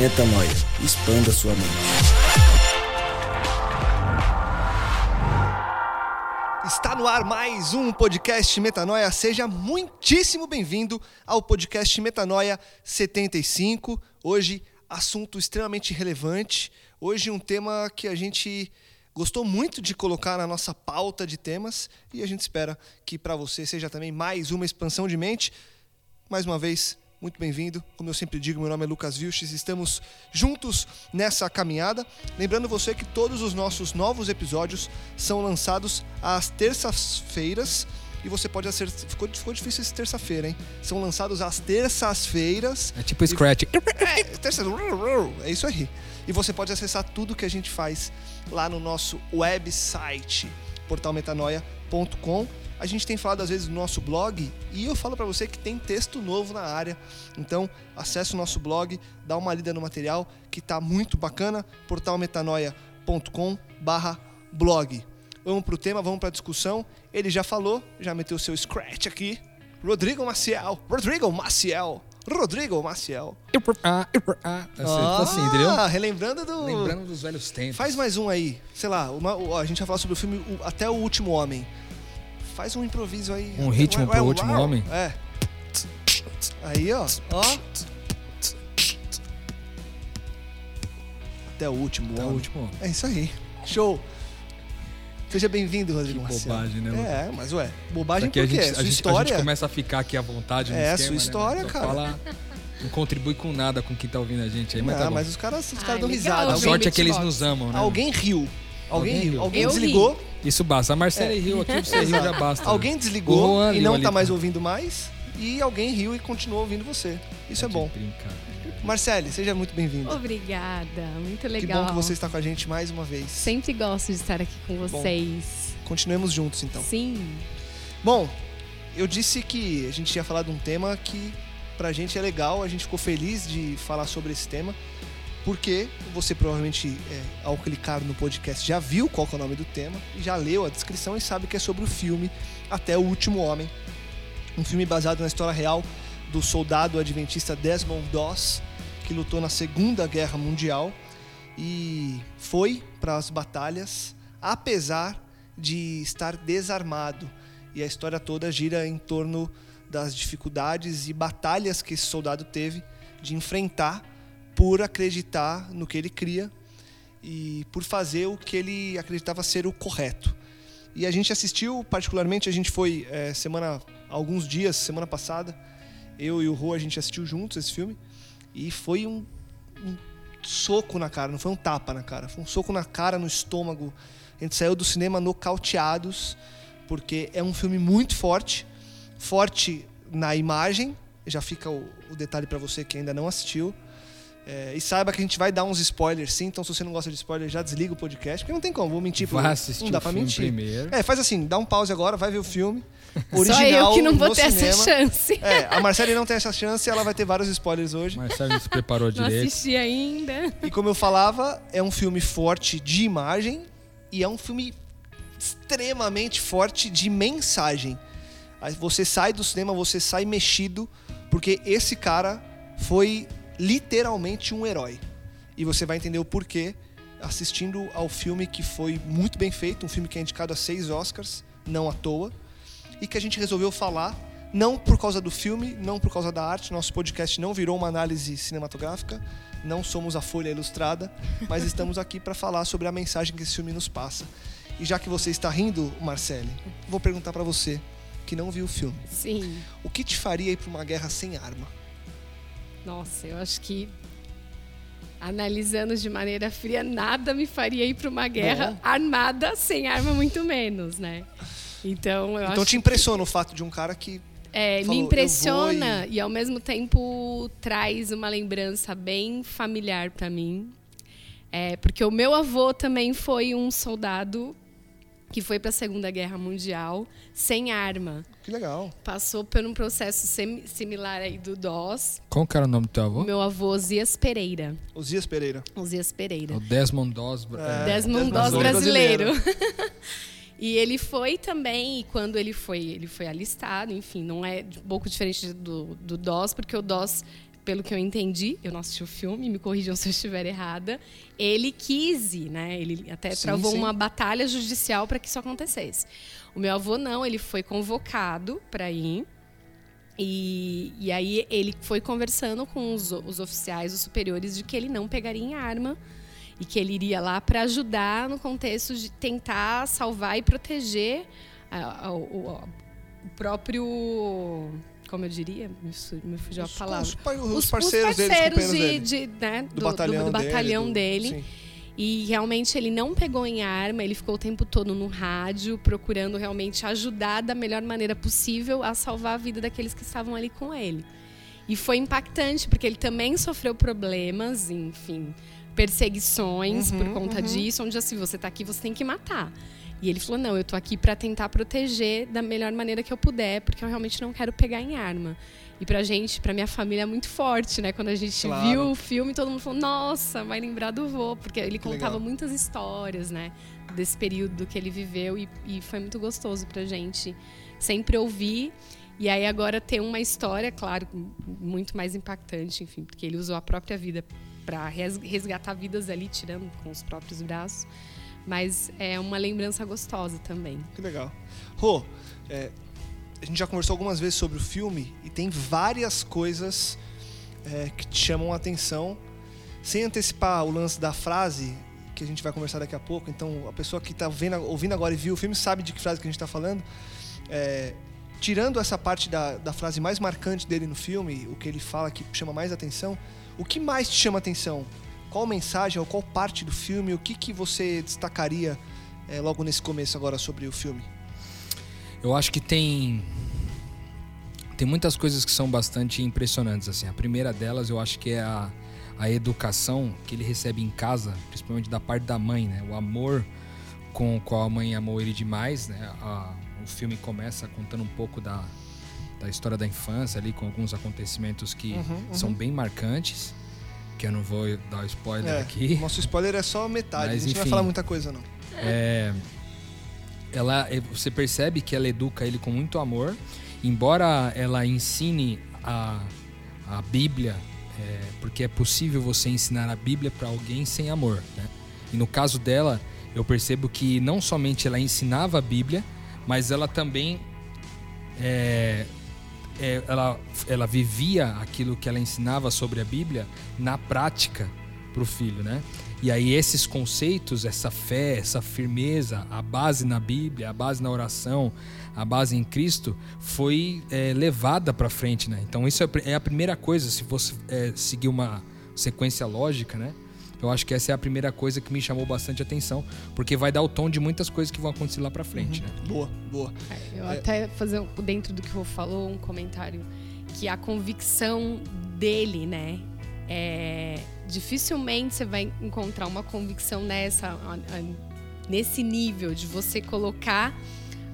Metanoia. Expanda sua mente. Está no ar mais um podcast Metanoia. Seja muitíssimo bem-vindo ao podcast Metanoia 75. Hoje, assunto extremamente relevante. Hoje, um tema que a gente gostou muito de colocar na nossa pauta de temas e a gente espera que para você seja também mais uma expansão de mente. Mais uma vez, muito bem-vindo. Como eu sempre digo, meu nome é Lucas Vilches. Estamos juntos nessa caminhada. Lembrando você que todos os nossos novos episódios são lançados às terças-feiras. E você pode acessar. Ficou, ficou difícil esse terça-feira, hein? São lançados às terças-feiras. É tipo Scratch. É, terça... é isso aí. E você pode acessar tudo que a gente faz lá no nosso website, portalmetanoia.com a gente tem falado às vezes no nosso blog e eu falo para você que tem texto novo na área. Então, acesse o nosso blog, dá uma lida no material que tá muito bacana, portalmetanoia.com/blog. Vamos pro tema, vamos pra discussão. Ele já falou, já meteu o seu scratch aqui. Rodrigo Maciel. Rodrigo Maciel. Rodrigo Maciel. Ah, ah, assim, entendeu? Ah, relembrando do. Lembrando dos velhos tempos. Faz mais um aí. Sei lá, uma, a gente vai falar sobre o filme Até o Último Homem. Faz um improviso aí. Um ritmo pro último homem? É. Aí, ó. Ó. Até o último Até o último homem. É isso aí. Show. Seja bem-vindo, Rodrigo Que bobagem, né? É, mas ué, bobagem Aqui por a gente, sua a, gente, a história. gente começa a ficar aqui à vontade no É, a esquema, sua né? história, cara. Fala, não contribui com nada com quem tá ouvindo a gente aí, mas Não, tá bom. mas os caras, os Ah, caras dão legal, risada. A Alguém sorte é que eles nos amam, né? Alguém riu. Alguém, Alguém riu. Alguém Eu desligou. Isso basta. A Marcela riu aqui, você riu já basta. Alguém O desligou e não ali, tá mais tá? ouvindo mais. E alguém riu e continuou ouvindo você. Isso é de bom. brincar. Marcele, seja muito bem-vindo. Obrigada, muito Que legal. bom que você está com a gente mais uma vez. Sempre gosto de estar aqui com vocês. Continuemos juntos, então. Sim. Bom, eu disse que a gente ia falar de um tema que pra gente é legal, a gente ficou feliz de falar sobre esse tema, porque você provavelmente, é, ao clicar no podcast, já viu qual é o nome do tema, já leu a descrição e sabe que é sobre o filme Até o Último Homem. Um filme baseado na história real do soldado adventista Desmond Doss, que lutou na Segunda Guerra Mundial e foi para as batalhas, apesar de estar desarmado. E a história toda gira em torno das dificuldades e batalhas que esse soldado teve de enfrentar por acreditar no que ele cria e por fazer o que ele acreditava ser o correto. E a gente assistiu, particularmente, a gente foi é, semana, alguns dias, semana passada, eu e o Rô, a gente assistiu juntos esse filme e foi um, um soco na cara, não foi um tapa na cara, foi um soco na cara, no estômago. A gente saiu do cinema nocauteados, porque é um filme muito forte, forte na imagem, já fica o, o detalhe para você que ainda não assistiu. É, e saiba que a gente vai dar uns spoilers sim, então se você não gosta de spoiler, já desliga o podcast, porque não tem como, vou mentir Vai assistir não dá o pra filme mentir. primeiro. É, faz assim, dá um pause agora, vai ver o filme. Só eu que não vou ter cinema. essa chance. É, a Marcele não tem essa chance, ela vai ter vários spoilers hoje. Marcelo se preparou Não direito. assisti ainda. E como eu falava, é um filme forte de imagem e é um filme extremamente forte de mensagem. Você sai do cinema, você sai mexido, porque esse cara foi literalmente um herói. E você vai entender o porquê assistindo ao filme que foi muito bem feito, um filme que é indicado a seis Oscars, não à toa, e que a gente resolveu falar Não por causa do filme, não por causa da arte. Nosso podcast não virou uma análise cinematográfica. Não somos a Folha Ilustrada, mas estamos aqui para falar sobre a mensagem que esse filme nos passa. E já que você está rindo, Marcele, vou perguntar para você que não viu o filme. Sim. O que te faria ir para uma guerra sem arma? Nossa, eu acho que analisando de maneira fria, nada me faria ir para uma guerra armada sem arma muito menos, né? Então, eu Então te impressiona o fato de um cara que É, Falou, me "Eu impressiona vou e... ao mesmo tempo traz uma lembrança bem familiar para mim. É, porque o meu avô também foi um soldado que foi para a Segunda Guerra Mundial sem arma. que legal. Passou por um processo semi- similar aí do DOS. Qual que era o nome do teu O avô? meu avô Zias Pereira. Osias Pereira. Zias Pereira. O Desmond Doss. É. Desmond Desmond Doss Doss brasileiro. e ele foi também, e quando ele foi, ele foi alistado, enfim, não é um pouco diferente do, do Doss, porque o Doss, pelo que eu entendi, eu não assisti o filme, me corrijam se eu estiver errada, ele quis né? Ele até Sim, travou sim. uma batalha judicial para que isso acontecesse. O meu avô não, ele foi convocado para ir. E, e aí ele foi conversando com os, os oficiais, os superiores, de que ele não pegaria em arma e que ele iria lá para ajudar no contexto de tentar salvar e proteger a- a- a- o próprio, como eu diria, me, fugiu Os- a palavra. Os, os Os- parceiros, os deles, parceiros companheiros de, dele. de, né, do, batalhão do dele. batalhão do- dele. sim. E realmente ele não pegou em arma, ele ficou o tempo todo no rádio, procurando realmente ajudar da melhor maneira possível a salvar a vida daqueles que estavam ali com ele. E foi impactante, porque ele também sofreu problemas, enfim, perseguições Uhum, por conta uhum. disso, onde assim, você tá aqui, você tem que matar. E ele falou: "Não, eu tô aqui para tentar proteger da melhor maneira que eu puder, porque eu realmente não quero pegar em arma". E pra gente, pra minha família é muito forte, né? Quando a gente Claro. viu o filme, todo mundo falou: "Nossa, vai lembrar do vô", porque ele Que contava legal. muitas histórias, né, desse período que ele viveu e, e foi muito gostoso pra gente sempre ouvir. E aí agora ter uma história, claro, muito mais impactante, enfim, porque ele usou a própria vida para resgatar vidas ali, tirando com os próprios braços. Mas é uma lembrança gostosa também. Que legal. Rô, é, a gente já conversou algumas vezes sobre o filme e tem várias coisas é, que te chamam a atenção. Sem antecipar o lance da frase, que a gente vai conversar daqui a pouco, então a pessoa que está ouvindo agora e viu o filme sabe de que frase que a gente está falando. É, tirando essa parte da, da frase mais marcante dele no filme, o que ele fala que chama mais atenção, o que mais te chama atenção? Qual mensagem ou qual parte do filme? O que, que você destacaria é, logo nesse começo agora sobre o filme? Eu acho que tem tem muitas coisas que são bastante impressionantes assim. A primeira delas, eu acho que é a, a educação que ele recebe em casa, principalmente da parte da mãe, né? O amor com o qual a mãe amou ele demais, né? A- o filme começa contando um pouco da, da história da infância ali com alguns acontecimentos que Uhum, são uhum. bem marcantes, que eu não vou dar spoiler É, aqui. Nosso spoiler é só metade, Mas, a gente não vai falar muita coisa não. É, ela, é, você percebe que ela educa ele com muito amor, embora ela ensine a, a Bíblia, é, porque é possível você ensinar a Bíblia para alguém sem amor. Né? E no caso dela, eu percebo que não somente ela ensinava a Bíblia, mas ela também é, ela, ela vivia aquilo que ela ensinava sobre a Bíblia na prática para o filho, né? E aí esses conceitos, essa fé, essa firmeza, a base na Bíblia, a base na oração, a base em Cristo, foi é, levada para frente, né? Então isso é é a primeira coisa, se fosse é, seguir uma sequência lógica, né? Eu acho que essa é a primeira coisa que me chamou bastante atenção, porque vai dar o tom de muitas coisas que vão acontecer lá para frente, né? Boa, boa. Eu É. até fazer dentro do que o Rô falou um comentário que a convicção dele, né, é dificilmente você vai encontrar uma convicção nessa a- a- nesse nível de você colocar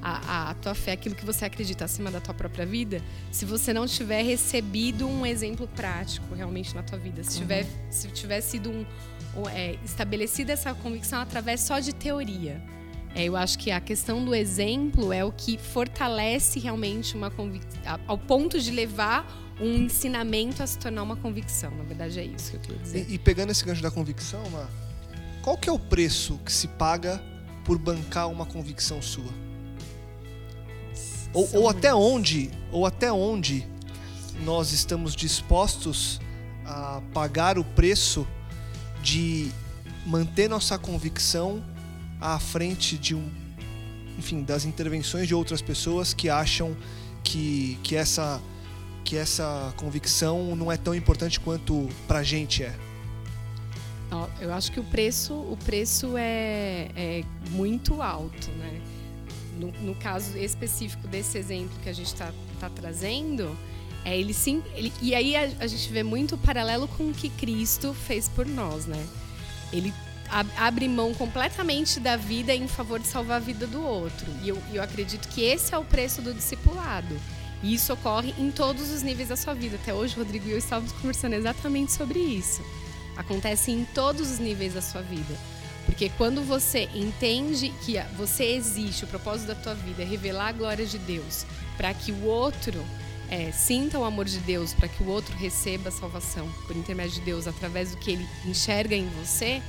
a, a tua fé, aquilo que você acredita acima da tua própria vida, se você não tiver recebido um exemplo prático realmente na tua vida, se tiver, se tiver sido um, é, estabelecida essa convicção através só de teoria. É, eu acho que a questão do exemplo é o que fortalece realmente uma convicção, ao ponto de levar um ensinamento a se tornar uma convicção. Na verdade, é isso que eu queria dizer. E, e pegando esse gancho da convicção, Má, qual que é o preço que se paga por bancar uma convicção sua? Ou, ou até onde, ou até onde nós estamos dispostos a pagar o preço de manter nossa convicção à frente de um, enfim, das intervenções de outras pessoas que acham que, que essa que essa convicção não é tão importante quanto pra gente é. Eu acho que o preço, o preço é, é muito alto, né? No, no caso específico desse exemplo que a gente está tá trazendo, é ele sim. Ele, e aí a, a gente vê muito paralelo com o que Cristo fez por nós, né? Ele ab- abre mão completamente da vida em favor de salvar a vida do outro. E eu, eu acredito que esse é o preço do discipulado. E isso ocorre em todos os níveis da sua vida. Até hoje, Rodrigo e eu estávamos conversando exatamente sobre isso acontece em todos os níveis da sua vida. Porque quando você entende que você existe, o propósito da tua vida é revelar a glória de Deus, para que o outro é, sinta o amor de Deus, para que o outro receba a salvação por intermédio de Deus através do que ele enxerga em você,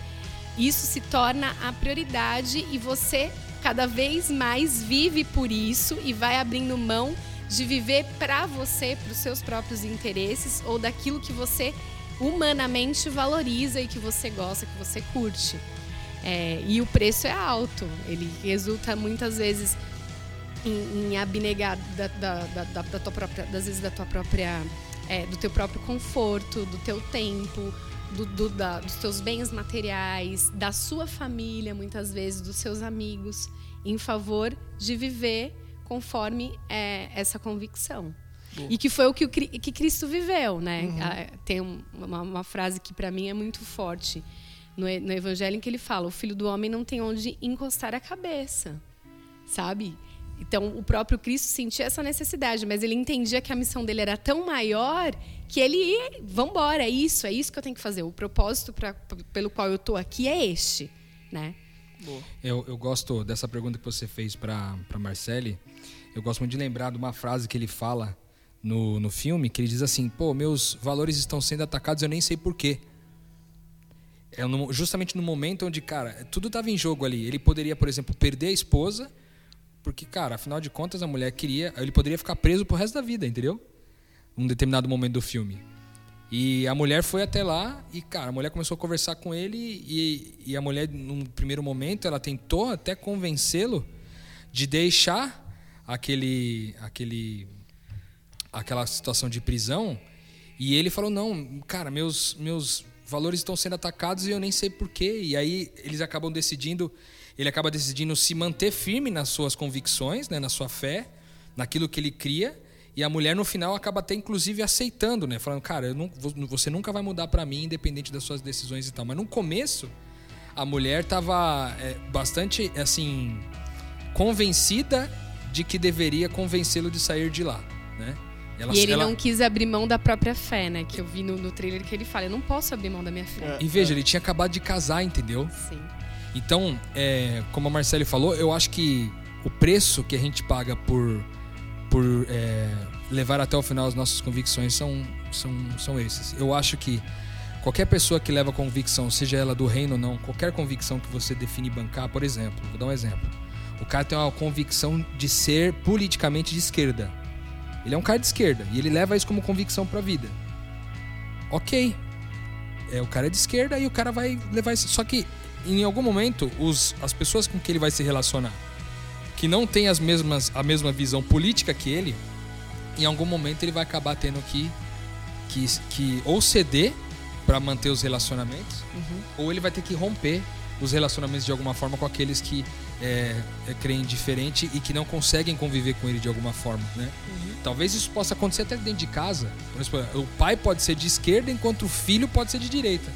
isso se torna a prioridade e você cada vez mais vive por isso e vai abrindo mão de viver para você, para os seus próprios interesses ou daquilo que você humanamente valoriza e que você gosta, que você curte. É, e o preço é alto. Ele resulta muitas vezes em, em abnegar da, da, da, da- tua própria, das vezes da tua própria, é, do teu próprio conforto, do teu tempo, do, do- da- dos teus bens materiais, da sua família, muitas vezes dos seus amigos, em favor de viver conforme é, essa convicção. E que foi o que, o que Cristo viveu, né? Ah, Tem um- uma, uma frase que para mim é muito forte no, no Evangelho em que ele fala: o Filho do Homem não tem onde encostar a cabeça, sabe? Então o próprio Cristo sentia essa necessidade, mas ele entendia que a missão dele era tão maior que ele ia, vambora, é isso, é isso que eu tenho que fazer. O propósito pra, pelo qual eu tô aqui é este, né? Eu, eu gosto dessa pergunta que você fez para Marcele. Eu gosto muito de lembrar de uma frase que ele fala no, no filme, que ele diz assim: pô, meus valores estão sendo atacados, eu nem sei porquê. É no- justamente no momento onde, cara, tudo estava em jogo ali. Ele poderia, por exemplo, perder a esposa, porque, cara, afinal de contas, a mulher queria. Ele poderia ficar preso pro resto da vida, entendeu? Num determinado momento do filme. E a mulher foi até lá e, cara, a mulher começou a conversar com ele e, e a mulher, num primeiro momento, ela tentou até convencê-lo de deixar aquele, aquele, aquela situação de prisão. E ele falou: Não, cara, meus, meus valores estão sendo atacados e eu nem sei porquê. E aí eles acabam decidindo, ele acaba decidindo se manter firme nas suas convicções, né, na sua fé, naquilo que ele cria. E a mulher no final acaba até inclusive aceitando, né? Falando, cara, não- você nunca vai mudar pra mim, independente das suas decisões e tal. Mas no começo, a mulher tava é, bastante, assim, convencida de que deveria convencê-lo de sair de lá, né? Ela- e ele ela- não quis abrir mão da própria fé, né? Que eu vi no, no trailer que ele fala: eu não posso abrir mão da minha fé. E veja, ele tinha acabado de casar, entendeu? Sim. Então, é, como a Marcele falou, eu acho que o preço que a gente paga por, por é, levar até o final as nossas convicções são, são, são esses. Eu acho que qualquer pessoa que leva convicção, seja ela do reino ou não, qualquer convicção que você define bancar, por exemplo, vou dar um exemplo. O cara tem uma convicção de ser politicamente de esquerda. Ele é um cara de esquerda e ele leva isso como convicção pra vida. Ok. É, o cara é de esquerda e o cara vai levar isso. Só que em algum momento, os, as pessoas com que ele vai se relacionar, que não tem as mesmas, a mesma visão política que ele, em algum momento ele vai acabar tendo que, que, que ou ceder para manter os relacionamentos, ou ele vai ter que romper os relacionamentos de alguma forma com aqueles que é, é, creem diferente e que não conseguem conviver com ele de alguma forma, né? Talvez isso possa acontecer até dentro de casa. Por exemplo, o pai pode ser de esquerda enquanto o filho pode ser de direita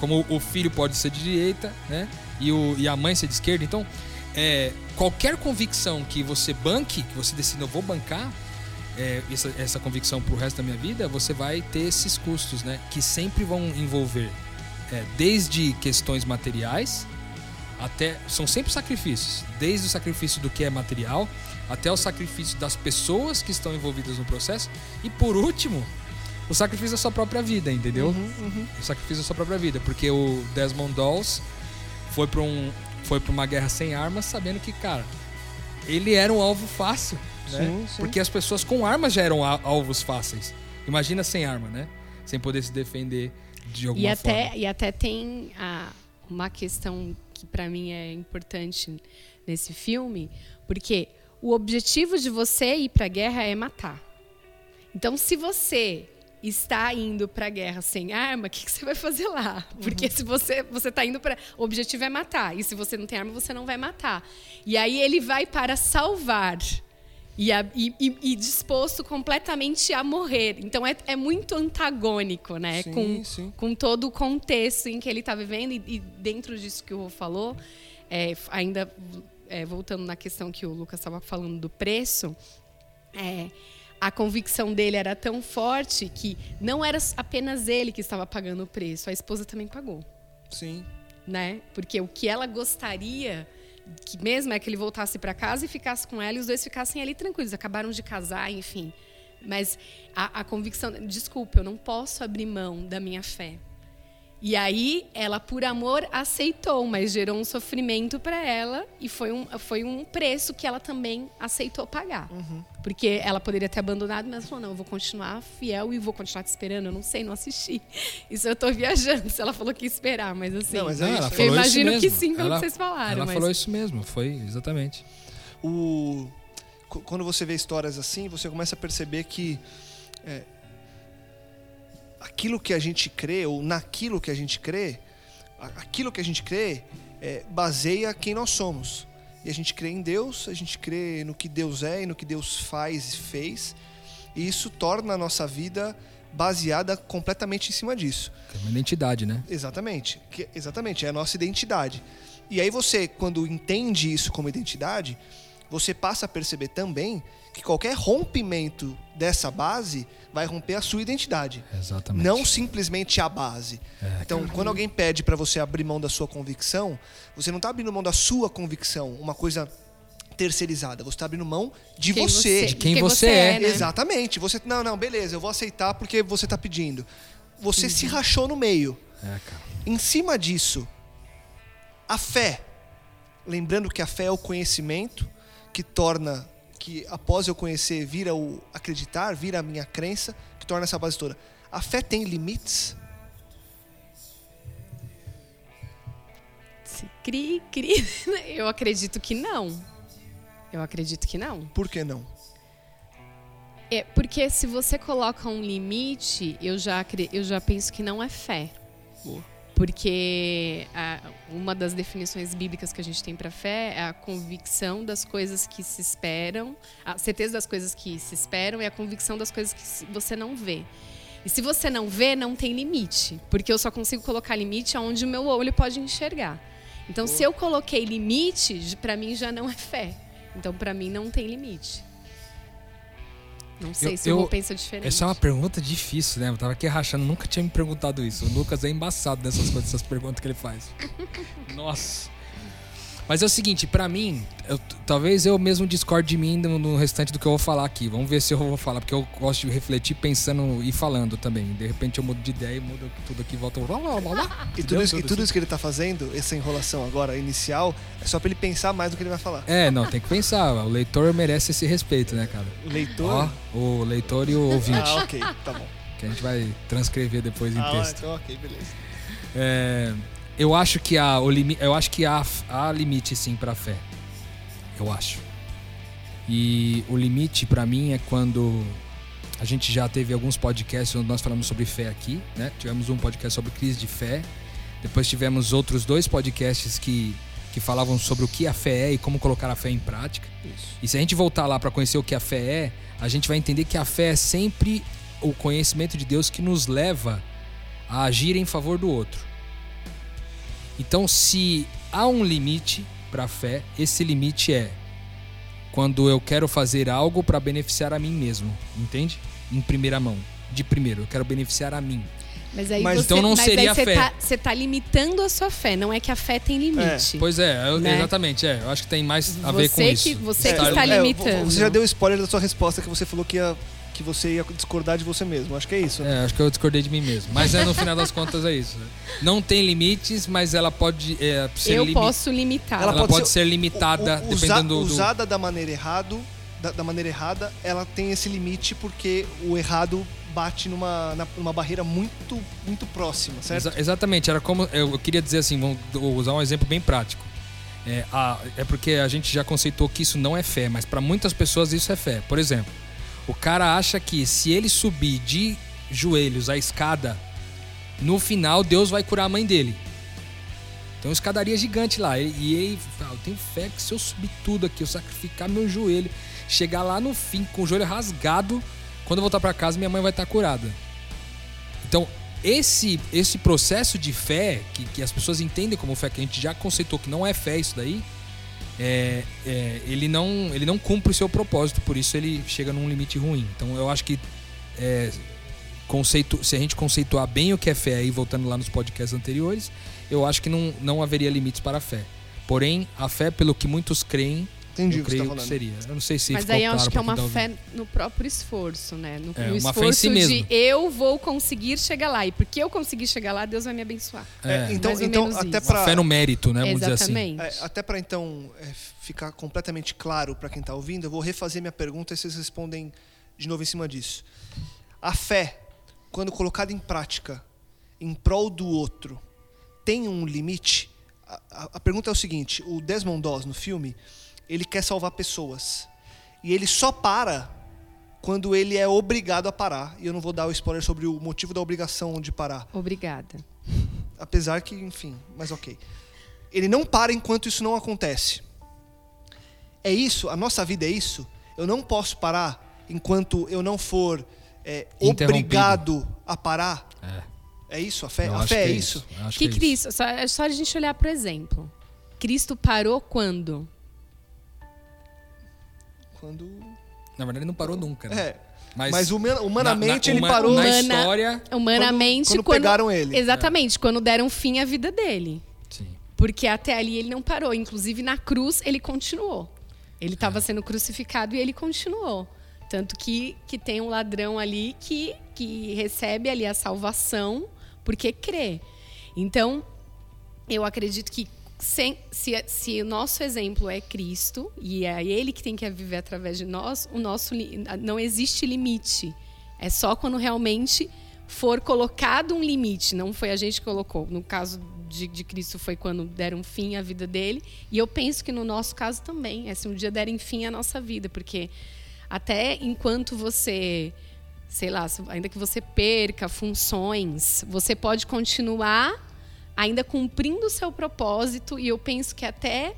como o filho pode ser de direita, né? E, o, e a mãe ser de esquerda. Então, é, qualquer convicção que você banque, que você decida, eu vou bancar é, essa, essa convicção pro resto da minha vida, você vai ter esses custos, né? Que sempre vão envolver é, desde questões materiais até. São sempre sacrifícios. Desde o sacrifício do que é material até o sacrifício das pessoas que estão envolvidas no processo. E por último, o sacrifício da sua própria vida, entendeu? O sacrifício da sua própria vida. Porque o Desmond Dawes foi para um, foi pra uma guerra sem armas sabendo que, cara, ele era um alvo fácil, né? Sim, sim. Porque as pessoas com armas já eram a- alvos fáceis. Imagina sem arma, né? Sem poder se defender de alguma E até, forma. e até tem a- uma questão que pra mim é importante nesse filme, porque o objetivo de você ir pra guerra é matar. Então, se você está indo pra guerra sem arma, o que, que você vai fazer lá? Porque se você você tá indo para o objetivo é matar, e se você não tem arma, você não vai matar. E aí ele vai para salvar. E, a- e- e- e disposto completamente a morrer. Então é, é muito antagônico, né? Sim, com, sim. com todo o contexto em que ele está vivendo. E, e dentro disso que o Rô falou, é, ainda é, voltando na questão que o Lucas estava falando do preço, é, a convicção dele era tão forte que não era apenas ele que estava pagando o preço, a esposa também pagou Sim. né? Porque o que ela gostaria que mesmo é que ele voltasse para casa e ficasse com ela e os dois ficassem ali tranquilos, acabaram de casar, enfim. Mas a, a convicção, desculpa, eu não posso abrir mão da minha fé. E aí ela, por amor, aceitou, mas gerou um sofrimento para ela e foi um, foi um preço que ela também aceitou pagar. Porque ela poderia ter abandonado, mas falou: não, eu vou continuar fiel e vou continuar te esperando. Eu não sei, não assisti. Isso eu tô viajando, se ela falou que ia esperar, mas assim. Não, mas é isso. ela Eu falou isso imagino que mesmo. sim, pelo Ela- que vocês falaram, Ela mas- falou isso mesmo, foi exatamente. o qu- quando você vê histórias assim, você começa a perceber que é, aquilo que a gente crê ou naquilo que a gente crê, aquilo que a gente crê é, baseia quem nós somos. E a gente crê em Deus, a gente crê no que Deus é e no que Deus faz e fez. E isso torna a nossa vida baseada completamente em cima disso. É uma identidade, né? Exatamente. Que- exatamente, é a nossa identidade. E aí você, quando entende isso como identidade, você passa a perceber também que qualquer rompimento dessa base vai romper a sua identidade. Exatamente. Não simplesmente a base. É, então, quando alguém pede para você abrir mão da sua convicção, você não está abrindo mão da sua convicção, uma coisa terceirizada. Você está abrindo mão de Quem você. De quem você é. né? Exatamente. Você não, não, beleza, eu vou aceitar porque você está pedindo. Você se rachou no meio. É, cara. Em cima disso, a fé. Lembrando que a fé é o conhecimento que torna, que após eu conhecer, vira o acreditar, vira a minha crença, que torna essa base toda. A fé tem limites? Se Cri, cri. Eu acredito que não. Eu acredito que não. Por que não? É, porque se você coloca um limite, eu já, eu já penso que não é fé. Boa. Porque a- uma das definições bíblicas que a gente tem para fé é a convicção das coisas que se esperam, a certeza das coisas que se esperam e a convicção das coisas que você não vê. E se você não vê, não tem limite, porque eu só consigo colocar limite aonde o meu olho pode enxergar. Então, se eu coloquei limite, para mim já não é fé. Então, para mim não tem limite. Não sei Eu- se o eu- Rô pensa diferente. Essa é uma pergunta difícil, né? Eu tava aqui rachando, nunca tinha me perguntado isso. O Lucas é embaçado nessas coisas, essas perguntas que ele faz. Nossa. Mas é o seguinte, pra mim, eu- talvez eu mesmo discorde de mim no, no restante do que eu vou falar aqui. Vamos ver se eu vou falar, porque eu gosto de refletir pensando e falando também. De repente eu mudo de ideia e mudo tudo aqui, volta. Blá, blá, blá, blá. E tudo, isso, e tudo isso que ele está fazendo, essa enrolação agora inicial, é só para ele pensar mais do que ele vai falar. É, não, tem que pensar. O leitor merece esse respeito, né, cara? O leitor. Ó, o leitor e o ouvinte, Ah, ok, tá bom. que a gente vai transcrever depois em Ah, texto. então ok, beleza. É, eu acho que há o limi, eu acho que há, há limite sim para fé. Eu acho. E o limite pra mim é quando a gente já teve alguns podcasts onde nós falamos sobre fé aqui, né? Tivemos um podcast sobre crise de fé. Depois tivemos outros dois podcasts que que falavam sobre o que a fé é e como colocar a fé em prática. Isso. E se a gente voltar lá para conhecer o que a fé é, a gente vai entender que a fé é sempre o conhecimento de Deus que nos leva a agir em favor do outro. Então, se há um limite para a fé, esse limite é quando eu quero fazer algo para beneficiar a mim mesmo, entende? Em primeira mão. De primeiro, eu quero beneficiar a mim. Mas aí Mas você, então não mas seria aí você fé. Tá, você tá limitando a sua fé, não é que a fé tem limite. Pois é, eu- Né? exatamente, é. Eu acho que tem mais a ver com Você isso. que- você que Estar- está É, limitando. Você já deu spoiler da sua resposta que você falou que ia, que você ia discordar de você mesmo. Acho que é isso. É, acho que eu discordei de mim mesmo. Mas é no final das contas é isso. Não tem limites, mas ela pode é, ser Eu limi- posso limitar. Ela, Ela pode, pode ser, limitada U- u- usa- dependendo do, do- Usada da maneira errado, da, da maneira errada, ela tem esse limite porque o errado bate numa, na- numa barreira muito, muito próxima, certo? Exa- exatamente, era como. Eu, queria dizer assim, vamos usar um exemplo bem prático. É, a- é porque a gente já conceitou que isso não é fé, mas para muitas pessoas isso é fé. Por exemplo, o cara acha que se ele subir de joelhos a escada, no final Deus vai curar a mãe dele. Tem uma escadaria gigante lá. E ele fala: Eu tenho fé que se eu subir tudo aqui, eu sacrificar meu joelho, chegar lá no fim com o joelho rasgado, quando eu voltar para casa, minha mãe vai estar curada. Então, esse, esse processo de fé, que, que as pessoas entendem como fé, que a gente já conceitou que não é fé isso daí, é, é, ele, não, ele não cumpre o seu propósito, por isso ele chega num limite ruim. Então eu acho que é, conceito, se a gente conceituar bem o que é fé, aí voltando lá nos podcasts anteriores, eu acho que não, não haveria limites para a fé. Porém, a fé, pelo que muitos creem, Entendi eu o que você creio tá que falando. seria. Eu não sei se Mas aí eu claro acho que é uma tá fé no próprio esforço, né? No, É, no uma fé em esforço si de mesmo. eu vou conseguir chegar lá. E porque eu conseguir chegar lá, Deus vai me abençoar. É, então, mais ou então menos até uma fé no mérito, né? Vamos dizer assim. Exatamente. É, até para então é, ficar completamente claro para quem está ouvindo, eu vou refazer minha pergunta e vocês respondem de novo em cima disso. A fé, quando colocada em prática, em prol do outro, tem um limite? A, a- a pergunta é o seguinte: o Desmond Doss no filme, ele quer salvar pessoas e ele só para quando ele é obrigado a parar. E eu não vou dar o spoiler sobre o motivo da obrigação de parar. Obrigada. Apesar que, enfim, mas ok. Ele não para enquanto isso não acontece. É isso, a nossa vida é isso. Eu não posso parar enquanto eu não for é, obrigado a parar. É, É isso, a fé, eu a fé que é isso. Acho Que que é isso. Cristo, só, é só a gente olhar para o exemplo. Cristo parou quando? Quando Na verdade, não parou nunca. Né? é, mas, human- humanamente na- ele uma- parou Na Humana- história. Humanamente, quando pegaram ele. Exatamente, quando deram fim à vida dele. Sim. Porque até ali ele não parou. Inclusive na cruz ele continuou. Ele estava sendo crucificado e ele continuou. Tanto que, que tem um ladrão ali que, que recebe ali a salvação porque crê. Então, eu acredito que se, se o nosso exemplo é Cristo e é Ele que tem que viver através de nós, o nosso não existe limite. É só quando realmente for colocado um limite. Não foi a gente que colocou. No caso de, de Cristo foi quando deram fim à vida dele. E eu penso que no nosso caso também é se um dia derem fim à nossa vida, porque até enquanto você sei lá, ainda que você perca funções, você pode continuar ainda cumprindo o seu propósito e eu penso que até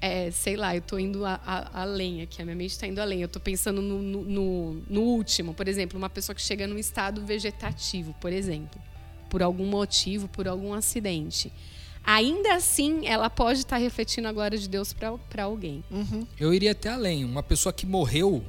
é, sei lá, eu tô indo a- a- além aqui, a minha mente está indo além. Eu tô pensando no, no- no- último, por exemplo, uma pessoa que chega num estado vegetativo, por exemplo, por algum motivo, por algum acidente. Ainda assim, ela pode estar refletindo a glória de Deus para alguém. Uhum. Eu iria até além. Uma pessoa que morreu